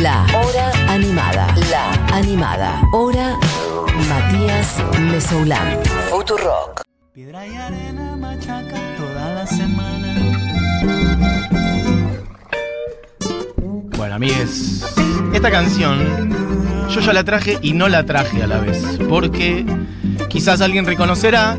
La Hora Animada. La Animada. Hora Matías Mesoulán. Futurock. Piedra y arena machaca toda la semana. Bueno, amigues, esta canción yo ya la traje y no la traje a la vez, porque quizás alguien reconocerá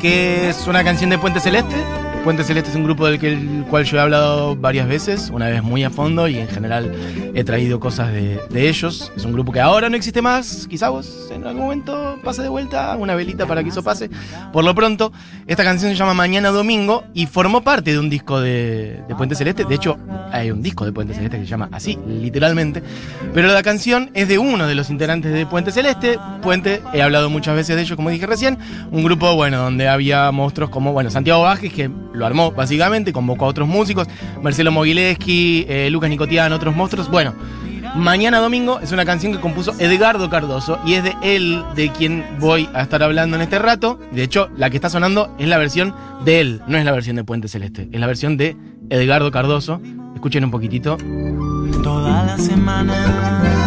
que es una canción de Puente Celeste. Puente Celeste es un grupo del que, el cual yo he hablado varias veces, una vez muy a fondo y en general he traído cosas de, ellos. Es un grupo que ahora no existe más, quizás vos en algún momento pase de vuelta una velita para que eso pase. Por lo pronto, esta canción se llama Mañana Domingo y formó parte de un disco de, de Puente Celeste. De hecho, hay un disco de Puente Celeste que se llama así, literalmente. Pero la canción es de uno de los integrantes de Puente Celeste. Puente, he hablado muchas veces de ellos, como dije recién. Un grupo, bueno, donde había monstruos como, bueno, Santiago Vázquez, que lo armó básicamente, convocó a otros músicos, Marcelo Mogileski, eh, Lucas Nicotian, otros monstruos. Bueno, Mañana Domingo es una canción que compuso Edgardo Cardoso y es de él de quien voy a estar hablando en este rato. De hecho, la que está sonando es la versión de él, no es la versión de Puente Celeste, es la versión de Edgardo Cardoso. Escuchen un poquitito. Toda la semana.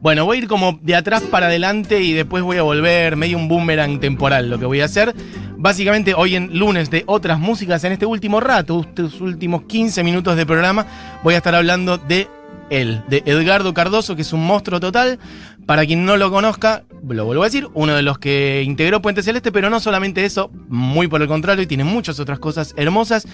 Bueno, voy a ir como de atrás para adelante y después voy a volver medio un boomerang temporal lo que voy a hacer. Básicamente hoy en lunes de otras músicas en este último rato, estos últimos 15 minutos de programa, voy a estar hablando de él, de Edgardo Cardoso, que es un monstruo total. Para quien no lo conozca, lo vuelvo a decir, uno de los que integró Puente Celeste, pero no solamente eso, muy por el contrario, y tiene muchas otras cosas hermosas.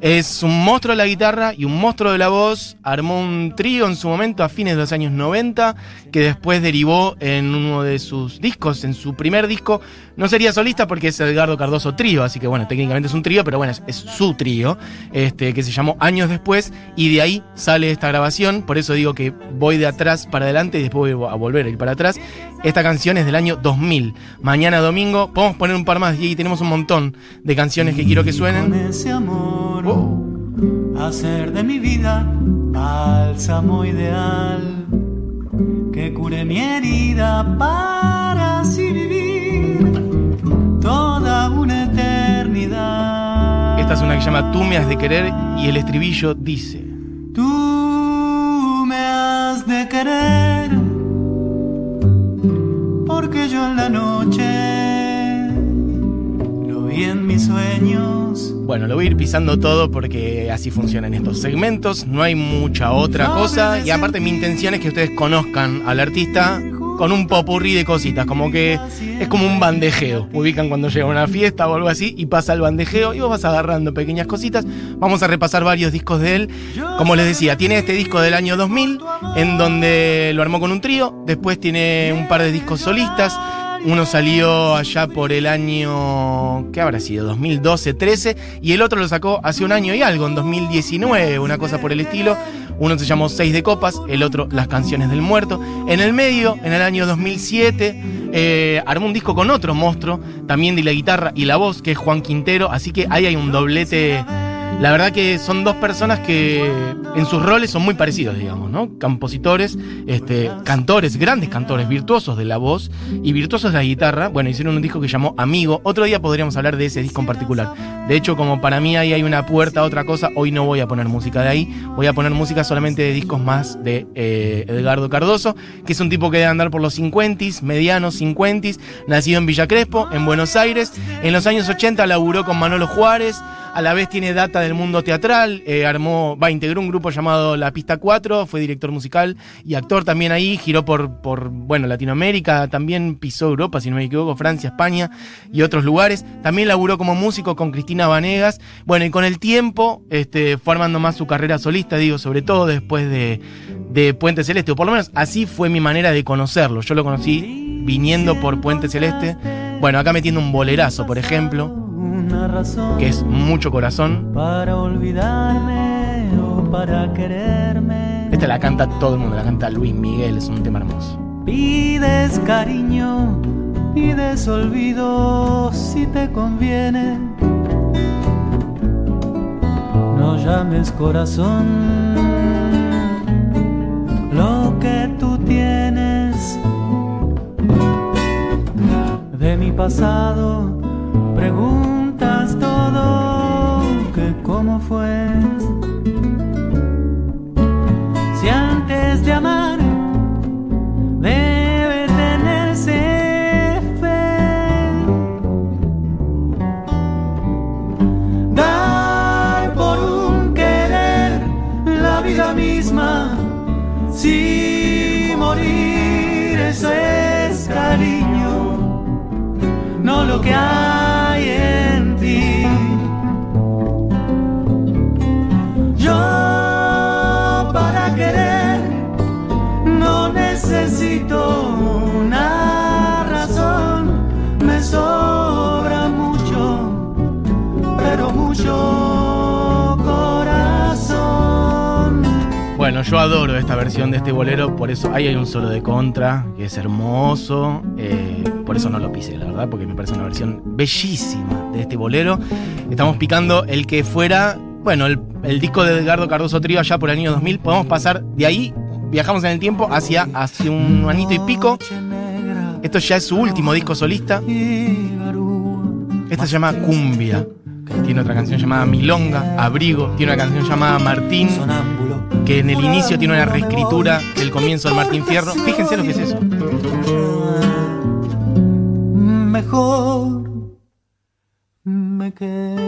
Es un monstruo de la guitarra y un monstruo de la voz. Armó un trío en su momento a fines de los años 90, que después derivó en uno de sus discos, en su primer disco. No sería solista porque es Edgardo Cardoso Trío, así que bueno, técnicamente es un trío, pero bueno, es, su trío, este, que se llamó Años Después, y de ahí sale esta grabación. Por eso digo que voy de atrás para adelante y después voy a volver ir para atrás. Esta canción es del año 2000. Mañana domingo, podemos poner un par más y tenemos un montón de canciones que quiero que Con suenen. ese amor, Oh. hacer de mi vida bálsamo ideal. Que cure mi herida para así vivir toda una eternidad. Esta es una que se llama Tú me has de querer y el estribillo dice. Tú me has de querer, en la noche. Lo vi en mis sueños. Bueno, lo voy a ir pisando todo porque así funcionan estos segmentos, no hay mucha otra cosa. y aparte mi intención es que ustedes conozcan al artista con un popurrí de cositas, como que es como un bandejeo. Ubican cuando llega una fiesta o algo así y pasa el bandejeo y vos vas agarrando pequeñas cositas. Vamos a repasar varios discos de él. Como les decía, tiene este disco del año 2000 en donde lo armó con un trío, después tiene un par de discos solistas. Uno salió allá por el año, ¿qué habrá sido? 2012-13 y el otro lo sacó hace un año y algo, en 2019, una cosa por el estilo. Uno se llamó Seis de Copas, el otro Las Canciones del Muerto. En el medio, en el año 2007, eh, armó un disco con otro monstruo, también de la guitarra y la voz, que es Juan Quintero, así que ahí hay un doblete. La verdad que son dos personas que en sus roles son muy parecidos, digamos, ¿no? Compositores, este, cantores, grandes cantores, virtuosos de la voz y virtuosos de la guitarra. Bueno, hicieron un disco que llamó Amigo. Otro día podríamos hablar de ese disco en particular. De hecho, como para mí ahí hay una puerta a otra cosa, hoy no voy a poner música de ahí. Voy a poner música solamente de discos más de eh, Edgardo Cardoso, que es un tipo que debe andar por los 50s, medianos 50s, nacido en Villa Crespo, en Buenos Aires. En los años 80 laburó con Manolo Juárez. A la vez tiene data del mundo teatral, eh, armó, va, integró un grupo llamado La Pista 4, fue director musical y actor también ahí, giró por, por, bueno, Latinoamérica, también pisó Europa, si no me equivoco, Francia, España y otros lugares. También laburó como músico con Cristina Vanegas. Bueno, y con el tiempo este, fue armando más su carrera solista, digo, sobre todo después de, de Puente Celeste, o por lo menos así fue mi manera de conocerlo. Yo lo conocí viniendo por Puente Celeste. Bueno, acá metiendo un bolerazo, por ejemplo, Una razón que es mucho corazón. para olvidarme o para quererme. Esta la canta todo el mundo, la canta Luis Miguel, es un tema hermoso. Pides cariño, pides olvido si te conviene. No llames corazón lo que tú tienes de mi pasado cuentas todo que cómo fue. Si antes de amar debe tenerse fe. Dar por un querer la vida misma, si morir eso es cariño, no lo que hay. Bueno, yo adoro esta versión de este bolero, por eso ahí hay un solo de contra, que es hermoso. eh, por eso no lo pisé, la verdad, porque me parece una versión bellísima de este bolero. Estamos picando el que fuera, bueno, el, disco de Edgardo Cardoso Trío allá por el año 2000. Podemos pasar de ahí, viajamos en el tiempo hacia, hacia un añito y pico. Esto ya es su último disco solista. Esta se llama Cumbia. Tiene otra canción llamada Milonga, Abrigo. Tiene una canción llamada Martín, que en el inicio tiene una reescritura del comienzo del Martín Fierro. Fíjense lo que es eso. Mejor me quedo.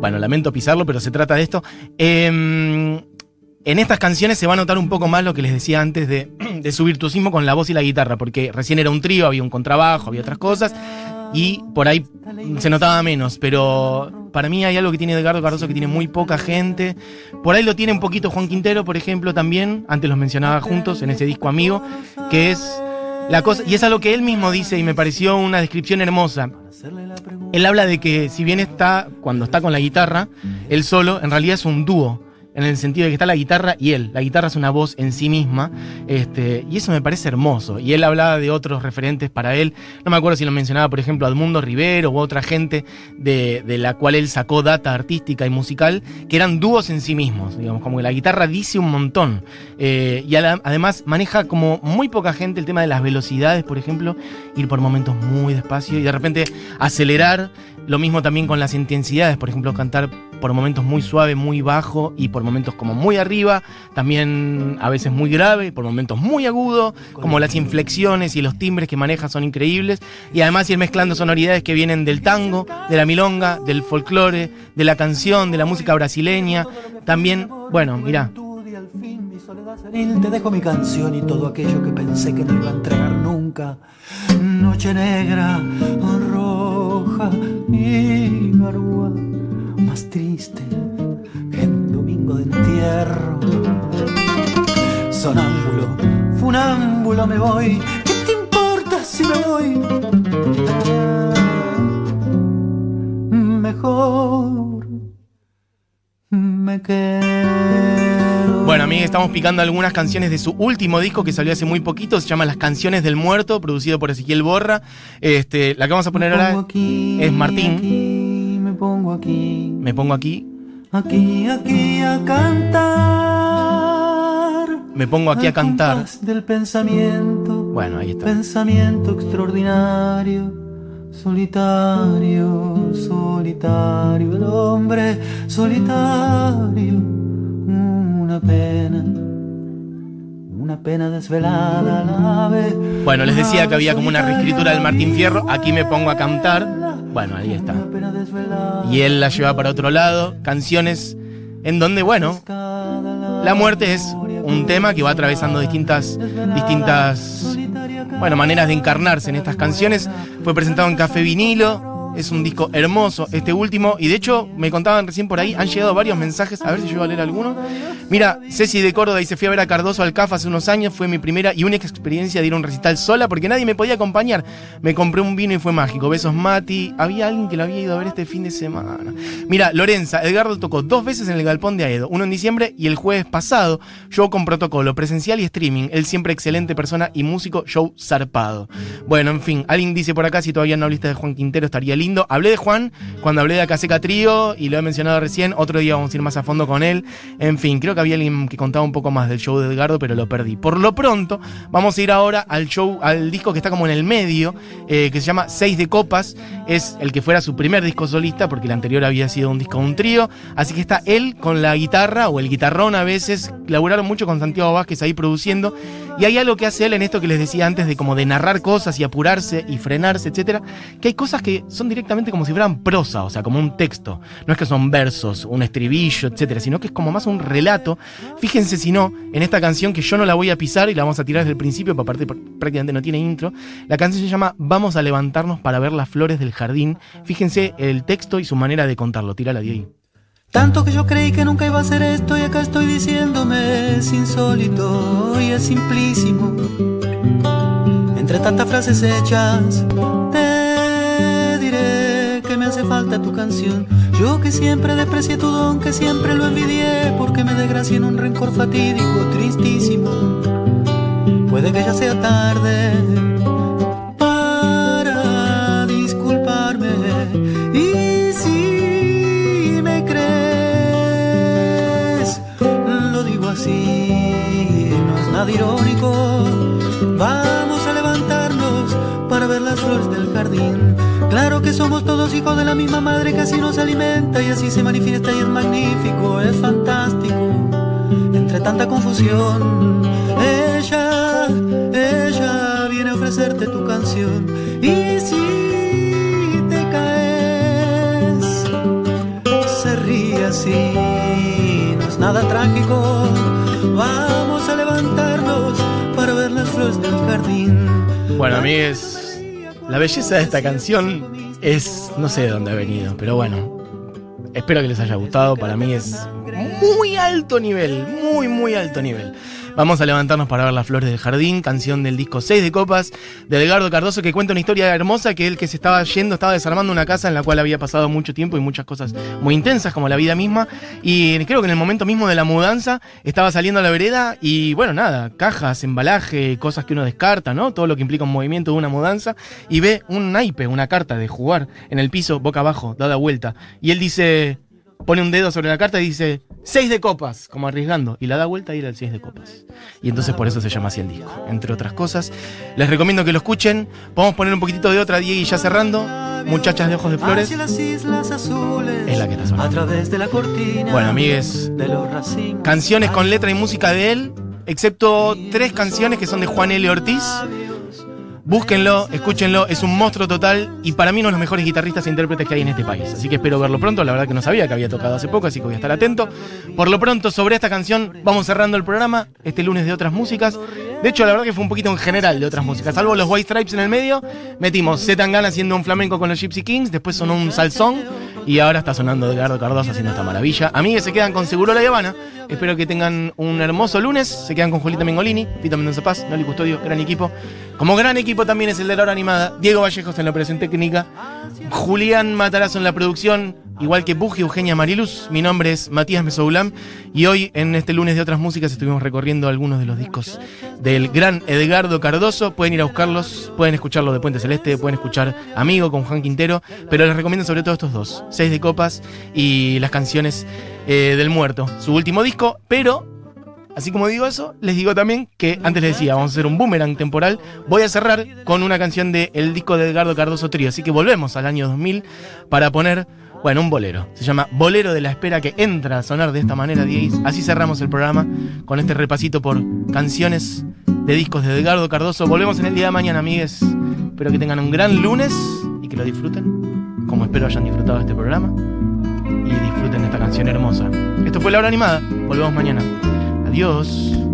Bueno, lamento pisarlo, pero se trata de esto. Em, en estas canciones se va a notar un poco más lo que les decía antes de, su virtuosismo con la voz y la guitarra, porque recién era un trío, había un contrabajo, había otras cosas, y por ahí se notaba menos, pero para mí hay algo que tiene Edgardo Cardoso que tiene muy poca gente. Por ahí lo tiene un poquito Juan Quintero, por ejemplo, también, antes los mencionaba juntos en ese disco amigo, que es la cosa, y es algo que él mismo dice y me pareció una descripción hermosa. Él habla de que si bien está, cuando está con la guitarra, él solo, en realidad es un dúo. En el sentido de que está la guitarra y él. La guitarra es una voz en sí misma. Este, y eso me parece hermoso. Y él hablaba de otros referentes para él. No me acuerdo si lo mencionaba, por ejemplo, Edmundo Rivero u otra gente de, de la cual él sacó data artística y musical, que eran dúos en sí mismos. Digamos, como que la guitarra dice un montón. Eh, y además maneja como muy poca gente el tema de las velocidades, por ejemplo, ir por momentos muy despacio y de repente acelerar. Lo mismo también con las intensidades, por ejemplo, cantar por momentos muy suave, muy bajo y por momentos como muy arriba, también a veces muy grave, por momentos muy agudo, como las inflexiones y los timbres que maneja son increíbles. Y además ir mezclando sonoridades que vienen del tango, de la milonga, del folclore, de la canción, de la música brasileña, también, bueno, mirá, Y al fin mi soledad senil te dejo mi canción y todo aquello que pensé que no iba a entregar nunca. Noche negra, roja y garúa, más triste un domingo de entierro. Sonámbulo, funámbulo me voy. ¿Qué te importa si me voy? Mejor me quedo. Bueno, mí estamos picando algunas canciones de su último disco que salió hace muy poquito, se llama Las Canciones del Muerto, producido por Ezequiel Borra. Este, la que vamos a poner ahora aquí, es Martín. aquí, pongo aquí, Me pongo aquí, aquí, aquí a cantar. me pongo aquí a cantar. del pensamiento. Bueno, ahí está. Pensamiento extraordinario, solitario, solitario, el hombre solitario, una pena, una pena desvelada, la ave. Bueno, les decía que había como una reescritura del Martín Fierro, aquí me pongo a cantar. Bueno, ahí está. Y él la lleva para otro lado, canciones en donde, bueno, la muerte es un tema que va atravesando distintas, distintas, bueno, maneras de encarnarse en estas canciones. Fue presentado en Café Vinilo. Es un disco hermoso, este último. Y de hecho, me contaban recién por ahí, han llegado varios mensajes. A ver si yo voy a leer alguno. Mira, Ceci de Córdoba dice: Fui a ver a Cardoso al CAF hace unos años. Fue mi primera y única experiencia de ir a un recital sola porque nadie me podía acompañar. Me compré un vino y fue mágico. Besos, Mati. Había alguien que lo había ido a ver este fin de semana. Mira, Lorenza, Edgardo tocó dos veces en el Galpón de Aedo. Uno en diciembre y el jueves pasado. Show con protocolo, presencial y streaming. Él siempre excelente persona y músico, show zarpado. Bueno, en fin, alguien dice por acá si todavía no hablaste de Juan Quintero estaría lindo. Hablé de Juan cuando hablé de Acaseca Trío y lo he mencionado recién. Otro día vamos a ir más a fondo con él. En fin, creo que había alguien que contaba un poco más del show de Edgardo, pero lo perdí. Por lo pronto, vamos a ir ahora al show, al disco que está como en el medio, eh, que se llama Seis de Copas. Es el que fuera su primer disco solista, porque el anterior había sido un disco de un trío. Así que está él con la guitarra o el guitarrón a veces. Laburaron mucho con Santiago Vázquez ahí produciendo. Y hay algo que hace él en esto que les decía antes de como de narrar cosas y apurarse y frenarse, etcétera, que hay cosas que son directamente como si fueran prosa, o sea, como un texto. No es que son versos, un estribillo, etcétera, sino que es como más un relato. Fíjense si no, en esta canción que yo no la voy a pisar y la vamos a tirar desde el principio, para aparte prácticamente no tiene intro. La canción se llama Vamos a levantarnos para ver las flores del jardín. Fíjense el texto y su manera de contarlo. Tírala de ahí. Tanto que yo creí que nunca iba a ser esto y acá estoy diciéndome es insólito y es simplísimo. Entre tantas frases hechas, te diré que me hace falta tu canción. Yo que siempre desprecié tu don, que siempre lo envidié, porque me desgracié en un rencor fatídico, tristísimo. Puede que ya sea tarde irónico. Vamos a levantarnos para ver las flores del jardín. Claro que somos todos hijos de la misma madre que así nos alimenta y así se manifiesta y es magnífico, es fantástico. Entre tanta confusión, ella, ella viene a ofrecerte tu canción. Y si te caes, se ríe así, no es nada trágico. Vamos a levantarnos para ver las flores del jardín. Bueno, amigues, la belleza de esta canción es. no sé de dónde ha venido, pero bueno. Espero que les haya gustado. Para mí es muy alto nivel, muy, muy alto nivel. Vamos a levantarnos para ver las flores del jardín, canción del disco 6 de copas de Edgardo Cardoso que cuenta una historia hermosa que él que se estaba yendo estaba desarmando una casa en la cual había pasado mucho tiempo y muchas cosas muy intensas como la vida misma. Y creo que en el momento mismo de la mudanza estaba saliendo a la vereda y bueno, nada, cajas, embalaje, cosas que uno descarta, ¿no? Todo lo que implica un movimiento de una mudanza. Y ve un naipe, una carta de jugar en el piso boca abajo, dada vuelta. Y él dice pone un dedo sobre la carta y dice 6 de copas, como arriesgando, y la da vuelta y era el 6 de copas. Y entonces por eso se llama así el disco, entre otras cosas. Les recomiendo que lo escuchen. Podemos poner un poquitito de otra, Diego, y ya cerrando. Muchachas de ojos de flores. Es la que está sonando. A través de la cortina. Bueno, amigues. Canciones con letra y música de él, excepto tres canciones que son de Juan L. Ortiz. Búsquenlo, escúchenlo, es un monstruo total y para mí uno de los mejores guitarristas e intérpretes que hay en este país. Así que espero verlo pronto, la verdad que no sabía que había tocado hace poco, así que voy a estar atento. Por lo pronto, sobre esta canción vamos cerrando el programa, este lunes de otras músicas. De hecho, la verdad que fue un poquito en general de otras músicas, salvo los White Stripes en el medio, metimos Zetangana haciendo un flamenco con los Gypsy Kings, después sonó un salsón y ahora está sonando Edgardo Cardoso haciendo esta maravilla. A mí se quedan con Seguro La Habana. Espero que tengan un hermoso lunes. Se quedan con Julita Mengolini, Tito Mendoza Paz, Noli Custodio, gran equipo. Como gran equipo también es el de la hora animada. Diego Vallejos en la operación técnica. Julián Matarazo en la producción. Igual que Buji, Eugenia Mariluz. Mi nombre es Matías Mesoulam. Y hoy, en este lunes de otras músicas, estuvimos recorriendo algunos de los discos del gran Edgardo Cardoso. Pueden ir a buscarlos, pueden escucharlos de Puente Celeste, pueden escuchar Amigo con Juan Quintero. Pero les recomiendo sobre todo estos dos: Seis de Copas y las canciones eh, del Muerto. Su último disco, pero Así como digo eso, les digo también que antes les decía, vamos a hacer un boomerang temporal. Voy a cerrar con una canción del disco de Edgardo Cardoso Trío. Así que volvemos al año 2000 para poner, bueno, un bolero. Se llama Bolero de la Espera que entra a sonar de esta manera, 10. Así cerramos el programa con este repasito por canciones de discos de Edgardo Cardoso. Volvemos en el día de mañana, amigues. Espero que tengan un gran lunes y que lo disfruten, como espero hayan disfrutado este programa. Y disfruten esta canción hermosa. Esto fue La Hora Animada. Volvemos mañana. Adiós.